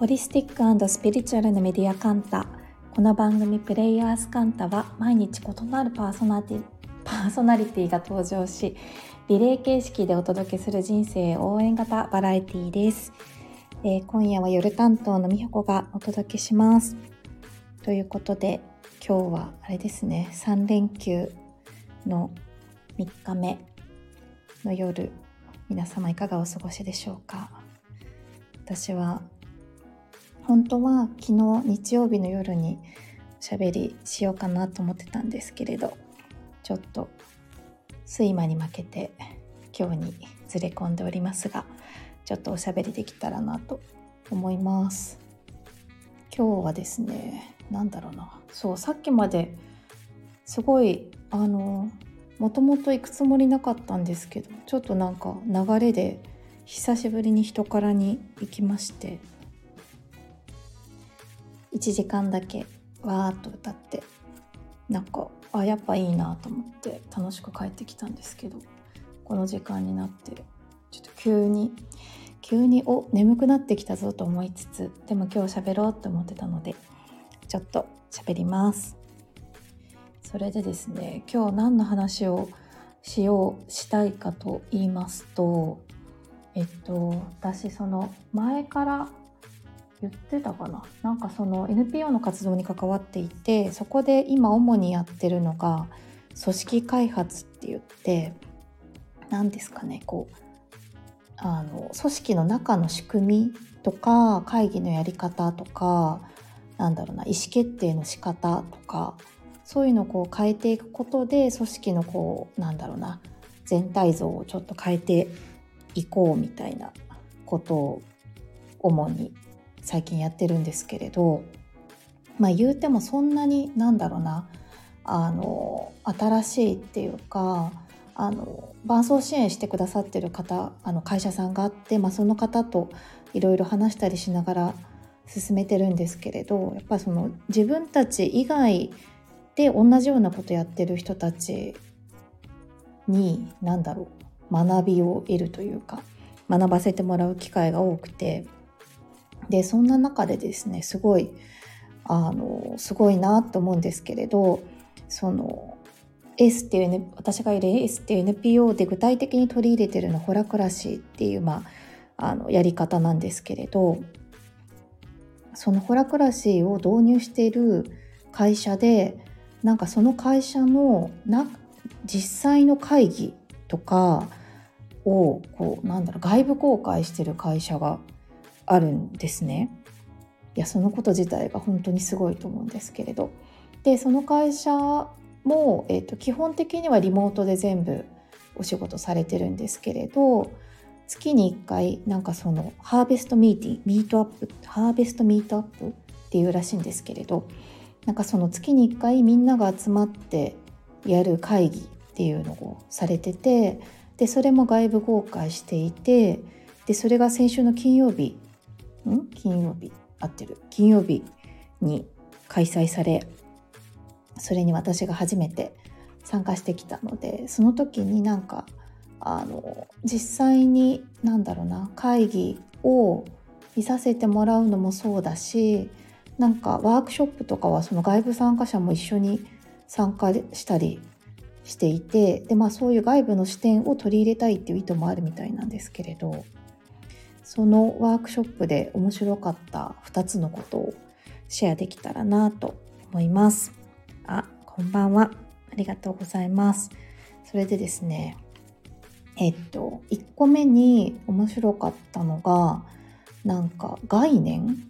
ホリスティックスピリチュアルなメディアカンタ。この番組プレイヤーズカンタは毎日異なるパーソナリティ パーソナリティが登場しリレー形式でお届けする人生応援型バラエティです、えー、今夜は夜担当のみほこがお届けします。ということで今日はあれですね3連休の3日目の夜皆様いかがお過ごしでしょうか。私は本当は昨日日曜日の夜におしゃべりしようかなと思ってたんですけれどちょっと睡魔に負けて今日にずれ込んでおりますがちょっとおしゃべりできたらなと思います。今日はですね何だろうな。そうさっきまですごいあのもともと行くつもりなかったんですけどちょっとなんか流れで久しぶりに人からに行きまして1時間だけわーっと歌ってなんかあやっぱいいなと思って楽しく帰ってきたんですけどこの時間になってちょっと急に急にお眠くなってきたぞと思いつつでも今日喋ろうって思ってたのでちょっと喋ります。それでですね今日何の話をしようしたいかと言いますとえっと私その前から言ってたかな。なんかその NPO の活動に関わっていてそこで今主にやってるのが組織開発って言って何ですかねこうあの組織の中の仕組みとか会議のやり方とかなんだろうな意思決定の仕方とかそういうのをこう変えていくことで組織のこうなんだろうな全体像をちょっと変えていこうみたいなことを主に最近やってるんですけれどまあ言うてもそんなになんだろうなあの新しいっていうかあの伴走支援してくださってる方あの会社さんがあって、まあ、その方といろいろ話したりしながら進めてるんですけれどやっぱりその自分たち以外で同じようなことやってる人たちに何だろう学びを得るというか学ばせてもらう機会が多くてでそんな中でですねすごいあのすごいなと思うんですけれどその S っていう、ね、私がいる S っていう NPO で具体的に取り入れてるのホラクラシーっていう、まあ、あのやり方なんですけれどそのホラクラシーを導入している会社でなんかその会社のな実際の会議とかをこうなんだろう外部公開してる会社があるんですね。いやそのこと自体が本当にすごいと思うんですけれどでその会社も、えーと、基本的にはリモートで全部お仕事されてるんですけれど月に1回なんかそのハーベストミーティングミートアップハーベストミートアップっていうらしいんですけれどなんかその月に1回みんなが集まってやる会議っていうのをされててでそれも外部公開していてでそれが先週の金曜日ん？金曜日。合ってる。金曜日に開催されそれに私が初めて参加してきたのでその時になんかあの実際に何だろうな会議を見させてもらうのもそうだしなんかワークショップとかはその外部参加者も一緒に参加したりしていてで、まあ、そういう外部の視点を取り入れたいっていう意図もあるみたいなんですけれど。そのワークショップで面白かった2つのことをシェアできたらなと思います。あ、こんばんは。ありがとうございます。それでですね、えっと、1個目に面白かったのが、なんか概念？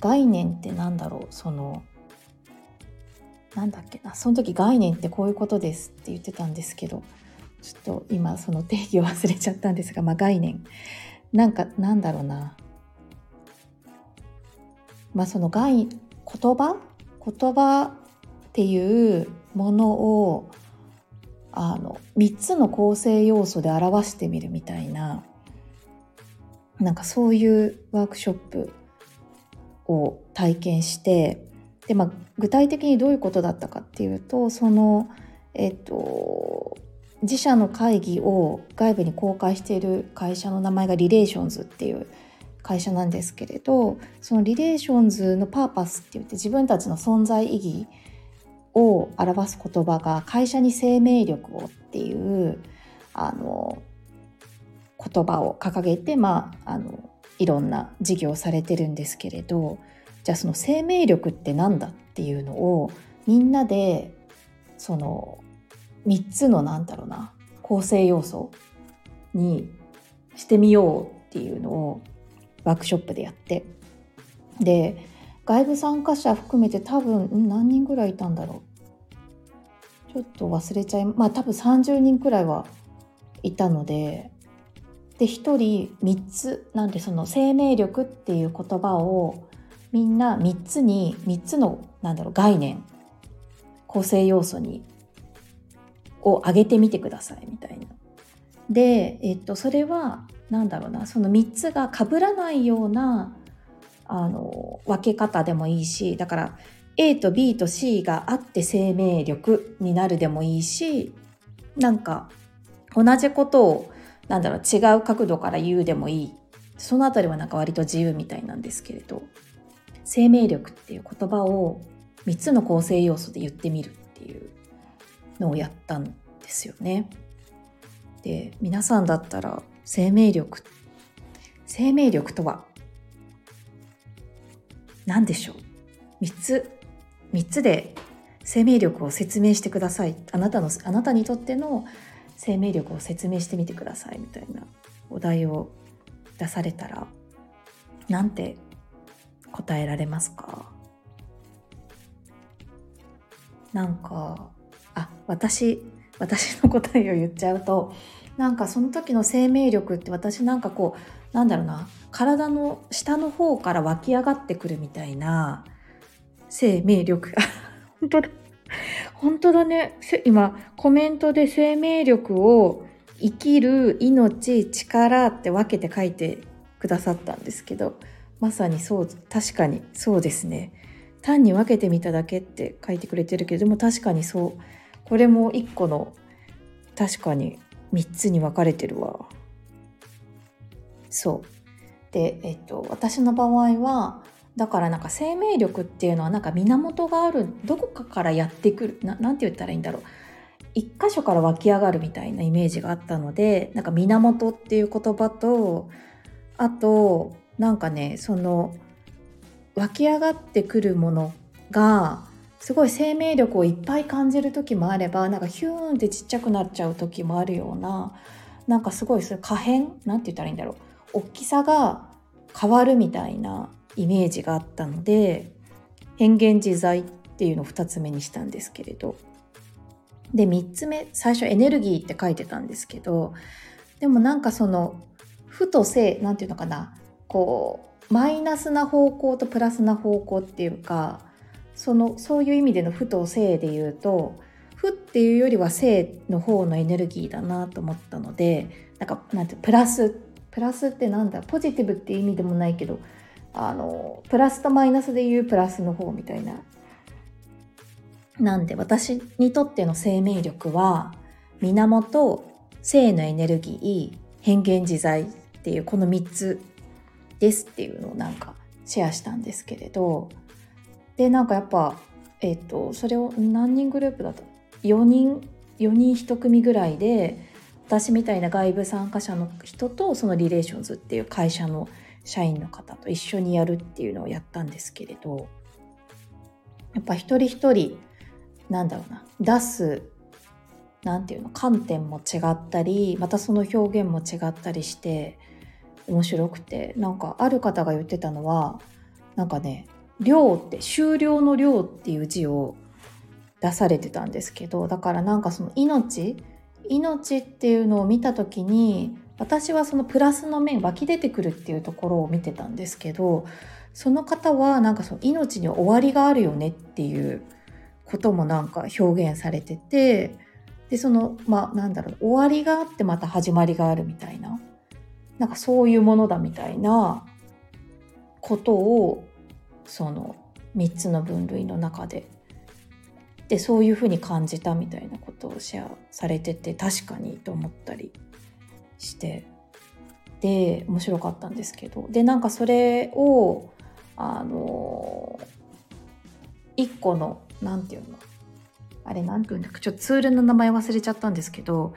概念って何だろう？その、なんだっけな、その時概念ってこういうことですって言ってたんですけど、ちょっと今その定義を忘れちゃったんですが、まあ概念。なんかなんだろうな。まあその概言葉？言葉っていうものをあの3つの構成要素で表してみるみたいななんかそういうワークショップを体験してで、まあ、具体的にどういうことだったかっていうとそのえっと自社の会議を外部に公開している会社の名前がリレーションズっていう会社なんですけれどそのリレーションズのパーパスって言って自分たちの存在意義を表す言葉が会社に生命力をっていうあの言葉を掲げて、まあ、あのいろんな事業をされてるんですけれどじゃあその生命力って何だっていうのをみんなでその3つのなんだろうな構成要素にしてみようっていうのをワークショップでやって。で外部参加者含めて多分何人ぐらいいたんだろう。ちょっと忘れちゃいまあ多分30人くらいはいたので。で1人3つなんでその生命力っていう言葉をみんな3つに3つのなんだろう概念構成要素にを上げてみてくださいみたいな。で、えっと、それは何だろうな。その3つが被らないようなあの分け方でもいいしだから A と B と C があって生命力になるでもいいしなんか同じことをなんだろう違う角度から言うでもいい。そのあたりはなんか割と自由みたいなんですけれど生命力っていう言葉を3つの構成要素で言ってみるっていう。のをやったんですよね。で皆さんだったら生命力生命力とは何でしょう？3つ3つで生命力を説明してください。あなたのあなたにとっての生命力を説明してみてくださいみたいなお題を出されたらなんて答えられますか？なんかあ私私の答えを言っちゃうとなんかその時の生命力って私なんかこうなんだろうな体の下の方から湧き上がってくるみたいな生命力。本当だ。本当だね。今コメントで生命力を生きる命力って分けて書いてくださったんですけどまさにそう確かにそうですね。単に分けてみただけって書いてくれてるけどでも確かにそう。これも一個の確かに3つに分かれてるわ。そう。でえっと私の場合はだからなんか生命力っていうのはなんか源があるどこかからやってくるななんて言ったらいいんだろう。一箇所から湧き上がるみたいなイメージがあったのでなんか源っていう言葉とあとなんかねその湧き上がってくるものがすごい生命力をいっぱい感じる時もあればなんかヒューンってちっちゃくなっちゃう時もあるようななんかすごいそれ可変？なんて言ったらいいんだろう。大きさが変わるみたいなイメージがあったので変幻自在っていうのを2つ目にしたんですけれど。で3つ目最初エネルギーって書いてたんですけどでもなんかその負と正なんていうのかなこうマイナスな方向とプラスな方向っていうかそのそういう意味での負と正で言うと負っていうよりは正の方のエネルギーだなと思ったのでなんかなんてプラスプラスってなんだ？ポジティブっていう意味でもないけどあのプラスとマイナスで言うプラスの方みたいな。なんで私にとっての生命力は源正のエネルギー変幻自在っていうこの3つですっていうのをなんかシェアしたんですけれどでなんかやっぱえっ、ー、とそれを何人グループだと4人4人1組ぐらいで私みたいな外部参加者の人とそのリレーションズっていう会社の社員の方と一緒にやるっていうのをやったんですけれどやっぱ一人一人なんだろうな出すなんていうの観点も違ったりまたその表現も違ったりして面白くてなんかある方が言ってたのはなんかね量って終了の量っていう字を出されてたんですけどだからなんかその命命っていうのを見た時に私はそのプラスの面湧き出てくるっていうところを見てたんですけどその方はなんかその命に終わりがあるよねっていうこともなんか表現されててでそのまあなんだろう終わりがあってまた始まりがあるみたいななんかそういうものだみたいなことをその3つの分類の中ででそういうふうに感じたみたいなことをシェアされてて確かにと思ったりしてで面白かったんですけどでなんかそれをあの一個の何て言うのあれ何て言うんだっけちょっとツールの名前忘れちゃったんですけど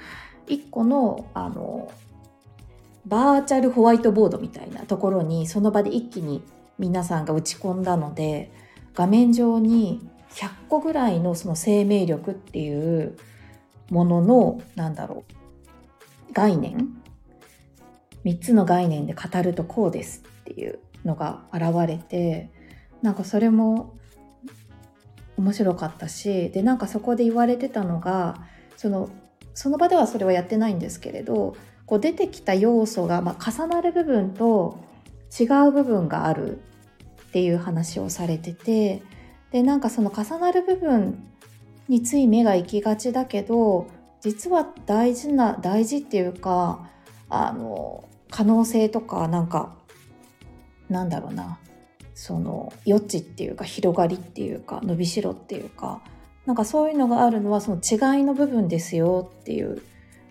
一個のあのバーチャルホワイトボードみたいなところにその場で一気に皆さんが打ち込んだので画面上に100個ぐらいのその生命力っていうもののなんだろう概念3つの概念で語るとこうですっていうのが現れてなんかそれも面白かったしでなんかそこで言われてたのがそのその場ではそれはやってないんですけれどこう出てきた要素が、まあ、重なる部分と違う部分があるっていう話をされててでなんかその重なる部分につい目が行きがちだけど実は大事な大事っていうかあの可能性とかなんかなんだろうな。その余地っていうか広がりっていうか伸びしろっていうかなんかそういうのがあるのはその違いの部分ですよっていう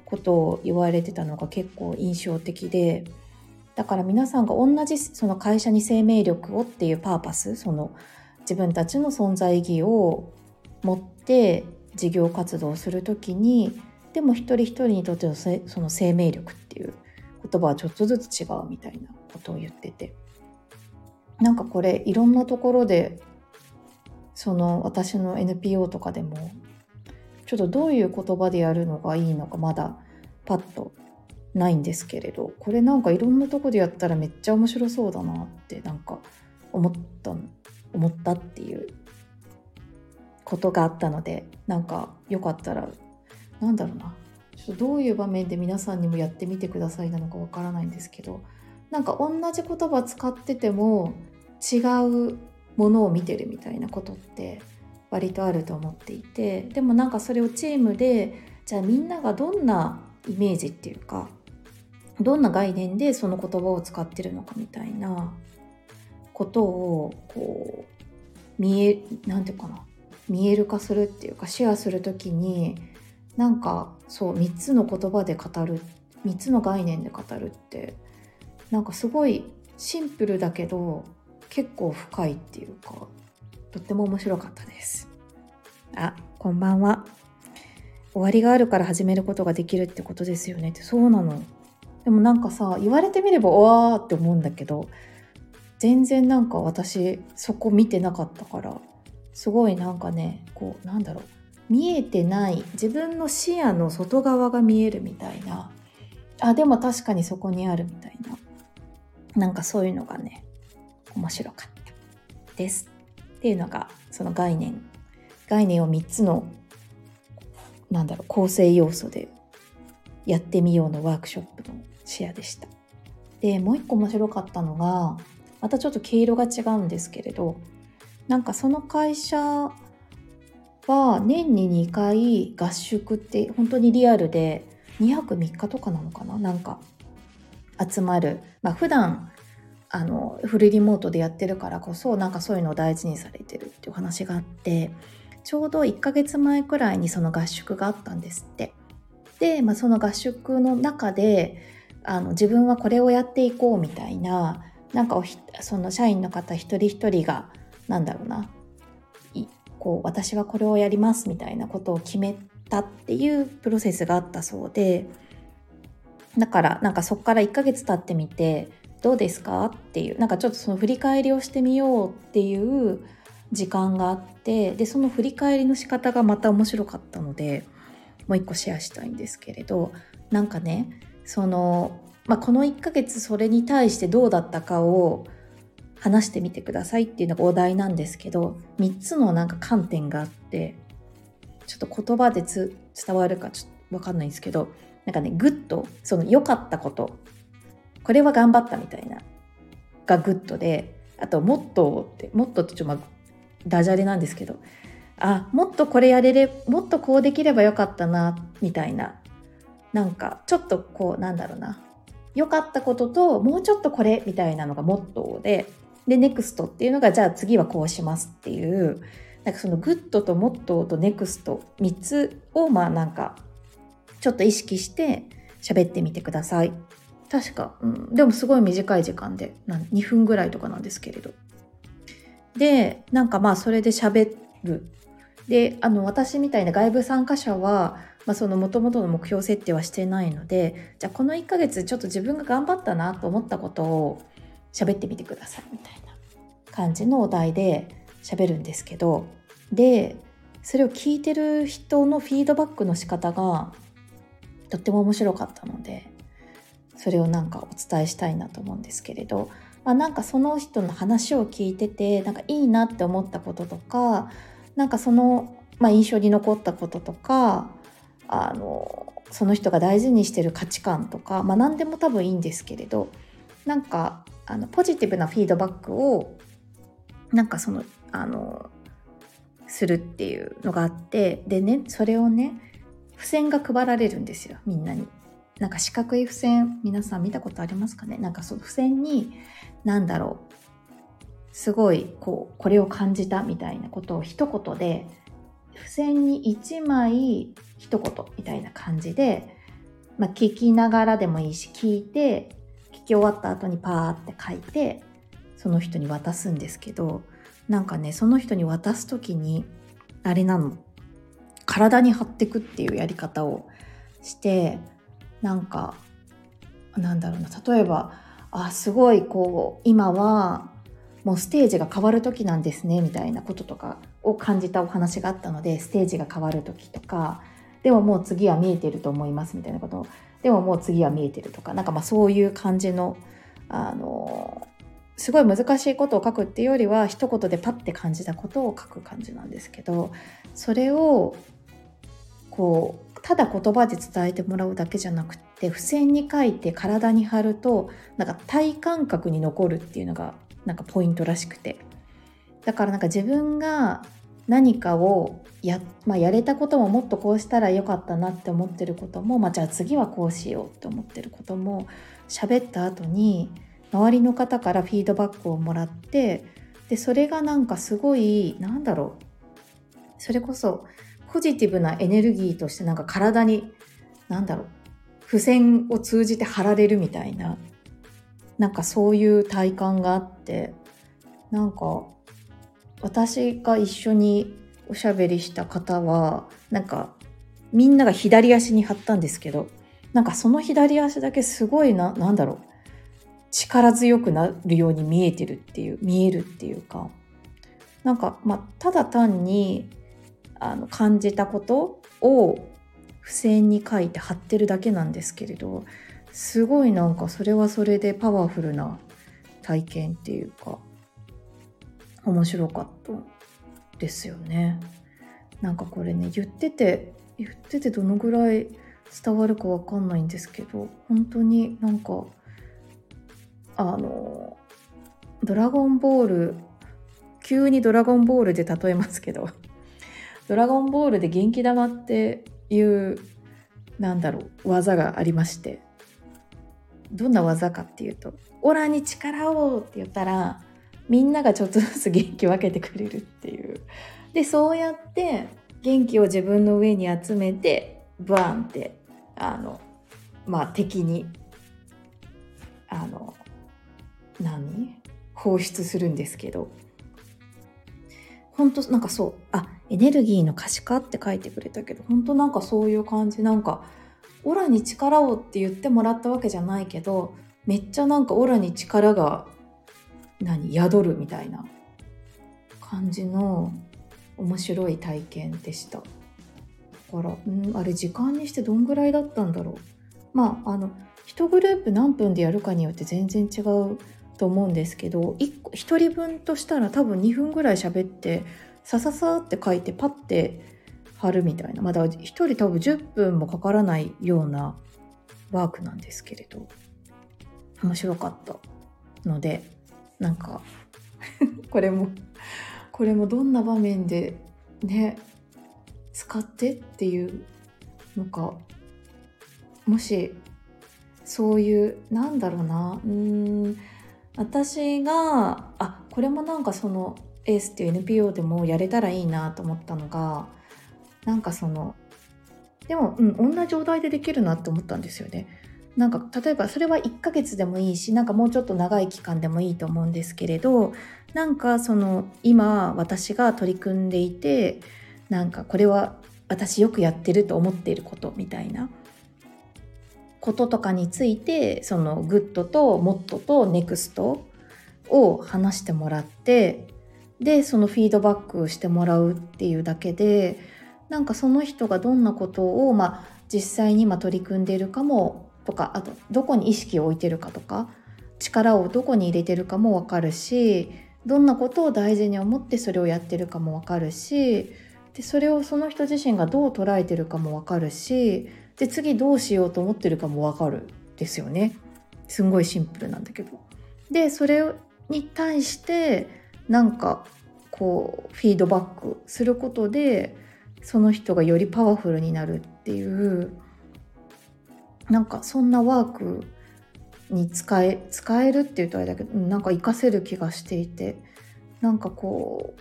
ことを言われてたのが結構印象的でだから皆さんが同じその会社に生命力をっていうパーパスその自分たちの存在意義を持って事業活動をする時にでも一人一人にとってのその生命力っていう言葉はちょっとずつ違うみたいなことを言ってて。なんかこれいろんなところでその私の NPO とかでもちょっとどういう言葉でやるのがいいのかまだパッとないんですけれどこれなんかいろんなとこでやったらめっちゃ面白そうだなってなんか思った思ったっていうことがあったのでなんかよかったらなんだろうな。ちょっとどういう場面で皆さんにもやってみてくださいなのかわからないんですけどなんか同じ言葉使ってても違うものを見てるみたいなことって割とあると思っていてでもなんかそれをチームでじゃあみんながどんなイメージっていうかどんな概念でその言葉を使ってるのかみたいなことをこう見えなんていうかな見える化するっていうかシェアする時になんかそう3つの言葉で語る3つの概念で語るってなんかすごいシンプルだけど結構深いっていうかとっても面白かったです。あこんばんは。終わりがあるから始めることができるってことですよねって。そうなの。でもなんかさ言われてみればわーって思うんだけど全然なんか私そこ見てなかったからすごいなんかねこうなんだろう見えてない自分の視野の外側が見えるみたいな。あでも確かにそこにあるみたいな。なんかそういうのがね面白かったですっていうのがその概念。概念を3つのなんだろう構成要素でやってみようのワークショップのシェアでした。でもう一個面白かったのがまたちょっと毛色が違うんですけれどなんかその会社は年に2回合宿って本当にリアルで2泊3日とかなのかな？なんか集まる、まあ、普段あのフルリモートでやってるからこそなんかそういうのを大事にされてるっていう話があってちょうど1ヶ月前くらいにその合宿があったんですって。で、まあ、その合宿の中であの自分はこれをやっていこうみたいななんかその社員の方一人一人がなんだろうなこう私はこれをやりますみたいなことを決めたっていうプロセスがあったそうでだからなんかそこから1ヶ月経ってみてどうですかっていうなんかちょっとその振り返りをしてみようっていう時間があってでその振り返りの仕方がまた面白かったのでもう一個シェアしたいんですけれどなんかねその、まあ、この1ヶ月それに対してどうだったかを話してみてくださいっていうのがお題なんですけど3つのなんか観点があってちょっと言葉で伝わるかちょっと分かんないんですけどなんかねグッとその良かったことこれは頑張ったみたいながグッドであともっとってもっとってちょっとまあダジャレなんですけどあもっとこれやれれもっとこうできればよかったなみたいななんかちょっとこうなんだろうな。良かったことともうちょっとこれみたいなのがモットで。で、ネクストっていうのが、じゃあ次はこうしますっていう、なんかそのグッドとモットとネクスト3つをまあなんかちょっと意識して喋ってみてください。確か、うん、でもすごい短い時間で。2分ぐらいとかなんですけれど。でなんかまあそれで喋る。であの私みたいな外部参加者はまあ、その元々の目標設定はしてないのでじゃあこの1ヶ月ちょっと自分が頑張ったなと思ったことを喋ってみてくださいみたいな感じのお題で喋るんですけどでそれを聞いてる人のフィードバックの仕方がとっても面白かったのでそれをなんかお伝えしたいなと思うんですけれど、まあ、なんかその人の話を聞いててなんかいいなって思ったこととかなんかその、まあ、印象に残ったこととかあのその人が大事にしてる価値観とか、まあ、何でも多分いいんですけれどなんかあのポジティブなフィードバックをなんかそのあのするっていうのがあってでねそれをね付箋が配られるんですよみんなに。なんか四角い付箋皆さん見たことありますかね？なんかその付箋に何だろうすごいこうこれを感じたみたいなことを一言で付箋に1枚一言みたいな感じで、まあ、聞きながらでもいいし聞いて聞き終わった後にパーって書いてその人に渡すんですけどなんかねその人に渡す時にあれなの。体に貼ってくっていうやり方をしてなんかなんだろうな。例えばあすごいこう今はもうステージが変わる時なんですねみたいなこととかを感じたお話があったのでステージが変わる時とかでももう次は見えてると思いますみたいなこと。でももう次は見えてるとかなんかまあそういう感じのあのすごい難しいことを書くっていうよりは一言でパッて感じたことを書く感じなんですけどそれをこうただ言葉で伝えてもらうだけじゃなくて付箋に書いて体に貼るとなんか体感覚に残るっていうのがなんかポイントらしくて。だからなんか自分が何かをや,、まあ、やれたことももっとこうしたらよかったなって思ってることも、まあ、じゃあ次はこうしようって思ってることも喋った後に周りの方からフィードバックをもらってでそれがなんかすごいなんだろうそれこそポジティブなエネルギーとしてなんか体になんだろう付箋を通じて貼られるみたいななんかそういう体感があってなんか私が一緒におしゃべりした方はなんかみんなが左足に貼ったんですけどなんかその左足だけすごいななんだろう力強くなるように見えてるっていう見えるっていうかなんかまあただ単にあの感じたことを付箋に書いて貼ってるだけなんですけれどすごいなんかそれはそれでパワフルな体験っていうか。面白かったですよね。なんかこれね言ってて言っててどのぐらい伝わるかわかんないんですけど本当になんかあの「ドラゴンボール」急に「ドラゴンボール」で例えますけど「ドラゴンボール」で元気玉っていうなんだろう技がありましてどんな技かっていうと「オラに力を!」って言ったらみんながちょっとずつ元気分けてくれるっていう。でそうやって元気を自分の上に集めてバーンってあのまあ敵にあの何？放出するんですけど。本当なんかそうあエネルギーの可視化って書いてくれたけど本当なんかそういう感じ。なんかオラに力をって言ってもらったわけじゃないけどめっちゃなんかオラに力が何宿るみたいな感じの面白い体験でした。だからんあれ時間にしてどんぐらいだったんだろう。まああの1グループ何分でやるかによって全然違うと思うんですけど 1, 1人分としたら多分2分ぐらい喋ってさささって書いてパッて貼るみたいなまだ1人多分10分もかからないようなワークなんですけれど面白かったのでなんか これもこれもどんな場面でね使ってっていうのかもしそういうなんだろうなうん私があこれもなんかそのエースっていう NPO でもやれたらいいなと思ったのがなんかそのでも、うん、同じ状態でできるなって思ったんですよね。なんか例えばそれは1ヶ月でもいいしなんかもうちょっと長い期間でもいいと思うんですけれどなんかその今私が取り組んでいてなんかこれは私よくやってると思っていることみたいなこととかについてそのグッドとモットとネクストを話してもらってでそのフィードバックしてもらうっていうだけでなんかその人がどんなことを、まあ、実際に今取り組んでいるかもとかあとどこに意識を置いてるかとか力をどこに入れてるかも分かるしどんなことを大事に思ってそれをやってるかも分かるしでそれをその人自身がどう捉えてるかも分かるしで次どうしようと思ってるかも分かるですよねすんごいシンプルなんだけど。でそれに対してなんかこうフィードバックすることでその人がよりパワフルになるっていうなんかそんなワークに使え使えるっていうとあれだけどなんか活かせる気がしていてなんかこう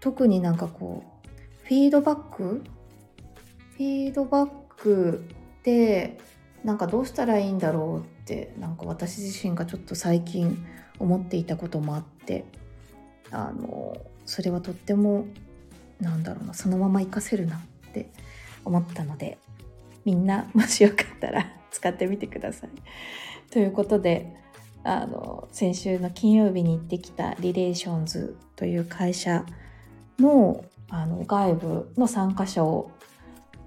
特になんかこうフィードバック？フィードバックってなんかどうしたらいいんだろうってなんか私自身がちょっと最近思っていたこともあってあのそれはとってもなんだろうなそのまま活かせるなって思ったのでみんなもしよかったら使ってみてください。ということであの先週の金曜日に行ってきたリレーションズという会社のあの外部の参加者を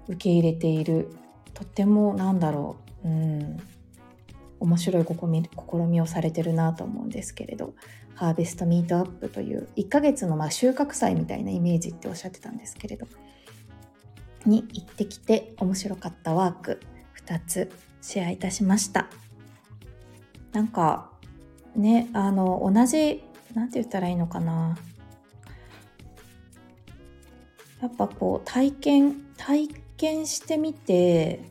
受け入れているとってもなんだろう、うん、面白い試みをされてるなと思うんですけれどハーベストミートアップという1ヶ月のまあ収穫祭みたいなイメージっておっしゃってたんですけれどに行ってきて面白かったワーク2つシェアいたしました。なんかねあの同じ何て言ったらいいのかな。やっぱこう体験体験してみて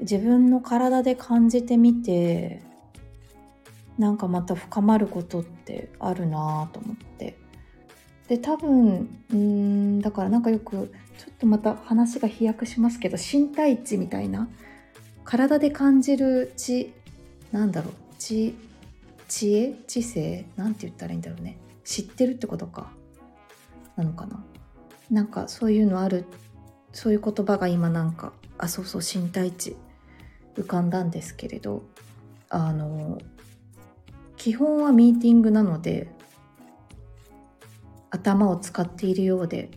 自分の体で感じてみてなんかまた深まることってあるなと思って。で多分うんだからなんかよくちょっとまた話が飛躍しますけど身体値みたいな体で感じる知なんだろう知知恵知性なんて言ったらいいんだろうね。知ってるってことか。なのかな。なんかそういうのあるそういう言葉が今なんかあそうそう身体値浮かんだんですけれどあの基本はミーティングなので頭を使っているようで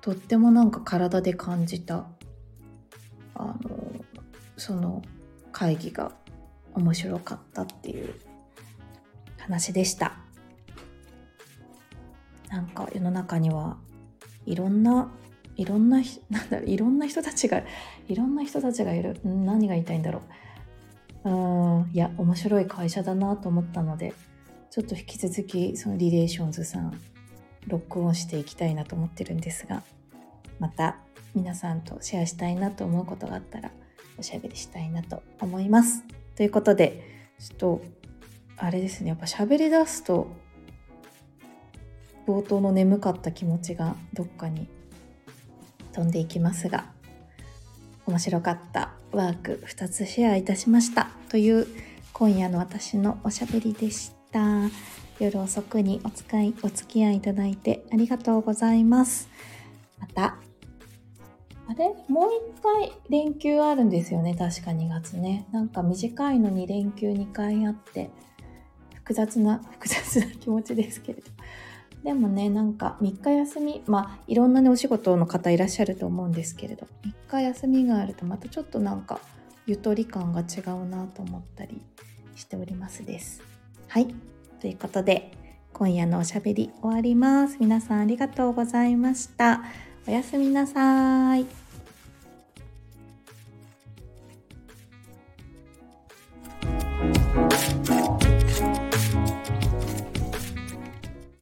とってもなんか体で感じたあのその会議が面白かったっていう話でした。なんか世の中にはいろんないろんな なんだろういろんな人たちがいろんな人たちがいる。何が言いたいんだろう。うんいや面白い会社だなと思ったのでちょっと引き続きそのリレーションズさんロックオンしていきたいなと思ってるんですがまた皆さんとシェアしたいなと思うことがあったらおしゃべりしたいなと思います。ということでちょっとあれですねやっぱ喋り出すと冒頭の眠かった気持ちがどっかに飛んでいきますが面白かったワーク2つシェアいたしましたという今夜の私のおしゃべりでした。夜遅くにお使いお付き合いいただいてありがとうございます。また、あれ？もう一回連休あるんですよね？確か2月ね。なんか短いのに連休2回あって、複雑な、複雑な気持ちですけれど。でもね、なんか3日休み、まあいろんなね、お仕事の方いらっしゃると思うんですけれど、3日休みがあるとまたちょっとなんかゆとり感が違うなと思ったりしておりますです。はい。ということで、今夜のおしゃべり終わります。皆さんありがとうございました。おやすみなさい。